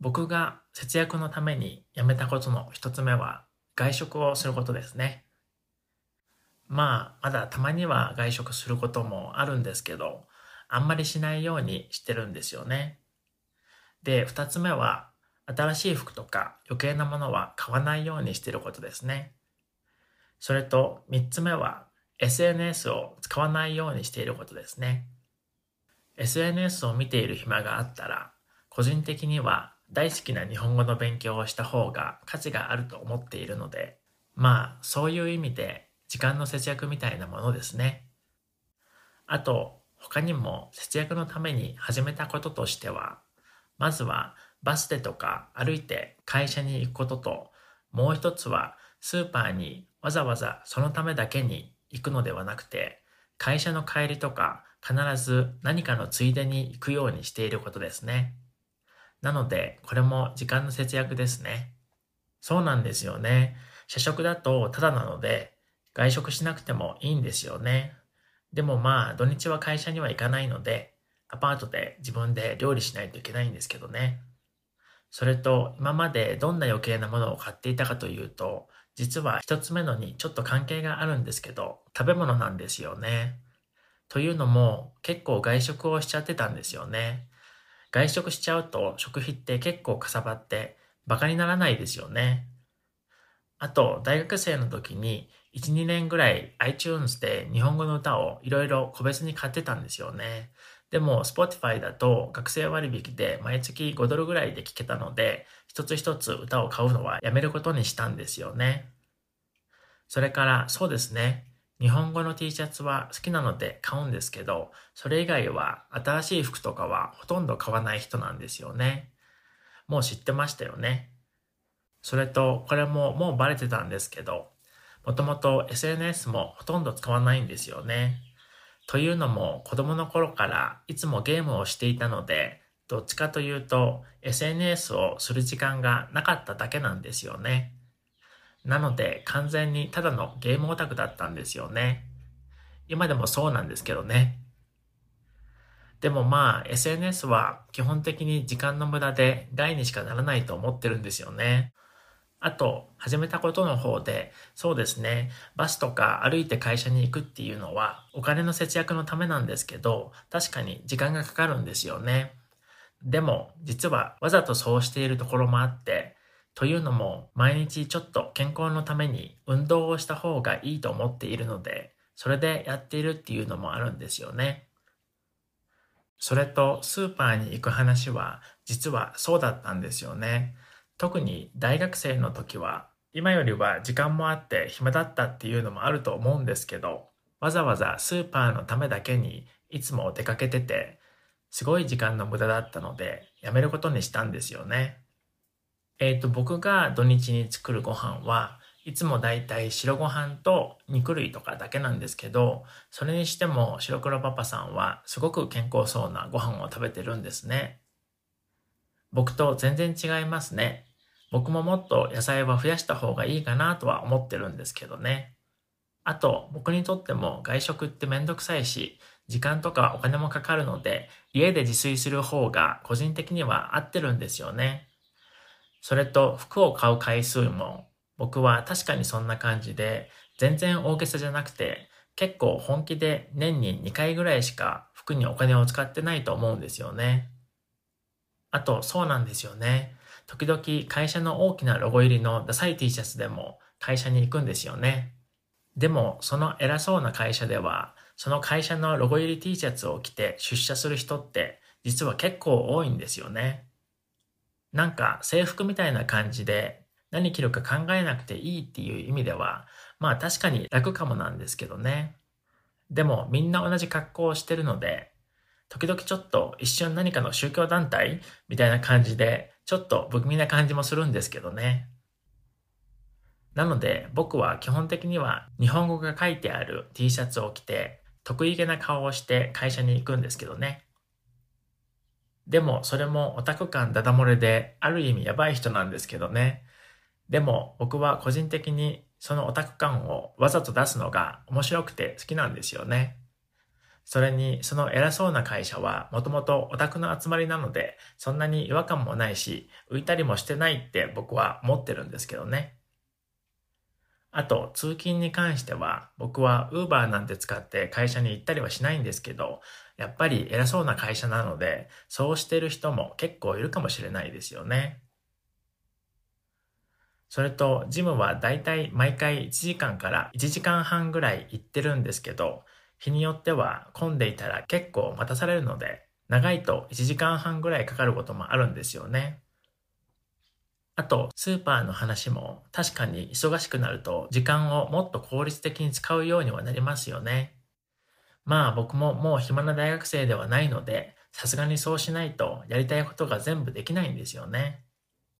僕が節約のためにやめたことの一つ目は外食をすることですね。まあ、まだたまには外食することもあるんですけど、あんまりしないようにしてるんですよね。で、二つ目は、新しい服とか余計なものは買わないようにしてることですね。それと、三つ目は、SNS を使わないようにしていることですね。SNS を見ている暇があったら、個人的には大好きな日本語の勉強をした方が価値があると思っているので、まあ、そういう意味で時間の節約みたいなものですね。あと、他にも節約のために始めたこととしては、まずはバスでとか歩いて会社に行くことと、もう一つはスーパーにわざわざそのためだけに行くのではなくて、会社の帰りとか必ず何かのついでに行くようにしていることですね。なので、これも時間の節約ですね。そうなんですよね。社食だとただなので、外食しなくてもいいんですよね。でもまあ、土日は会社には行かないので、アパートで自分で料理しないといけないんですけどね。それと、今までどんな余計なものを買っていたかというと、実は一つ目のにちょっと関係があるんですけど、食べ物なんですよね。というのも、結構外食をしちゃってたんですよね。外食しちゃうと食費って結構かさばってバカにならないですよね。あと、大学生の時に1、2年ぐらい iTunes で日本語の歌をいろいろ個別に買ってたんですよね。でも Spotify だと学生割引で毎月5ドルぐらいで聴けたので、一つ一つ歌を買うのはやめることにしたんですよね。それからそうですね。日本語の T シャツは好きなので買うんですけど、それ以外は新しい服とかはほとんど買わない人なんですよね。もう知ってましたよね。それと、これももうバレてたんですけど、もともと SNS もほとんど使わないんですよね。というのも子供の頃からいつもゲームをしていたので、どっちかというと SNS をする時間がなかっただけなんですよね。なので完全にただのゲームオタクだったんですよね。今でもそうなんですけどね。でもまあ SNS は基本的に時間の無駄で害にしかならないと思ってるんですよね。あと、始めたことの方で、そうですね、バスとか歩いて会社に行くっていうのは、お金の節約のためなんですけど、確かに時間がかかるんですよね。でも、実はわざとそうしているところもあって、というのも、毎日ちょっと健康のために運動をした方がいいと思っているので、それでやっているっていうのもあるんですよね。それと、スーパーに行く話は、実はそうだったんですよね。特に大学生の時は、今よりは時間もあって暇だったっていうのもあると思うんですけど、わざわざスーパーのためだけにいつも出かけてて、すごい時間の無駄だったので、やめることにしたんですよね。えっ、ー、と、僕が土日に作るご飯は、いつもだいたい白ご飯と肉類とかだけなんですけど、それにしても白黒パパさんはすごく健康そうなご飯を食べてるんですね。僕と全然違いますね。僕ももっと野菜は増やした方がいいかなとは思ってるんですけどね。あと、僕にとっても外食ってめんどくさいし、時間とかお金もかかるので、家で自炊する方が個人的には合ってるんですよね。それと服を買う回数も僕は確かにそんな感じで全然大げさじゃなくて結構本気で年に2回ぐらいしか服にお金を使ってないと思うんですよね。あとそうなんですよね。時々会社の大きなロゴ入りのダサい T シャツでも会社に行くんですよね。でもその偉そうな会社ではその会社のロゴ入り T シャツを着て出社する人って実は結構多いんですよね。なんか制服みたいな感じで何着るか考えなくていいっていう意味では、まあ確かに楽かもなんですけどね。でもみんな同じ格好をしてるので、時々ちょっと一瞬何かの宗教団体みたいな感じで、ちょっと不気味な感じもするんですけどね。なので僕は基本的には日本語が書いてある T シャツを着て得意げな顔をして会社に行くんですけどね。でもそれもオタク感ダダ漏れである意味やばい人なんですけどね。でも僕は個人的にそのオタク感をわざと出すのが面白くて好きなんですよね。それに、その偉そうな会社はもともとオタクの集まりなので、そんなに違和感もないし、浮いたりもしてないって僕は思ってるんですけどね。あと、通勤に関しては、僕は Uber なんて使って会社に行ったりはしないんですけど、やっぱり偉そうな会社なので、そうしてる人も結構いるかもしれないですよね。それと、ジムはだいたい毎回1時間から1時間半ぐらい行ってるんですけど、日によっては混んでいたら結構待たされるので、長いと1時間半ぐらいかかることもあるんですよね。あと、スーパーの話も確かに忙しくなると時間をもっと効率的に使うようにはなりますよね。まあ僕ももう暇な大学生ではないので、さすがにそうしないとやりたいことが全部できないんですよね。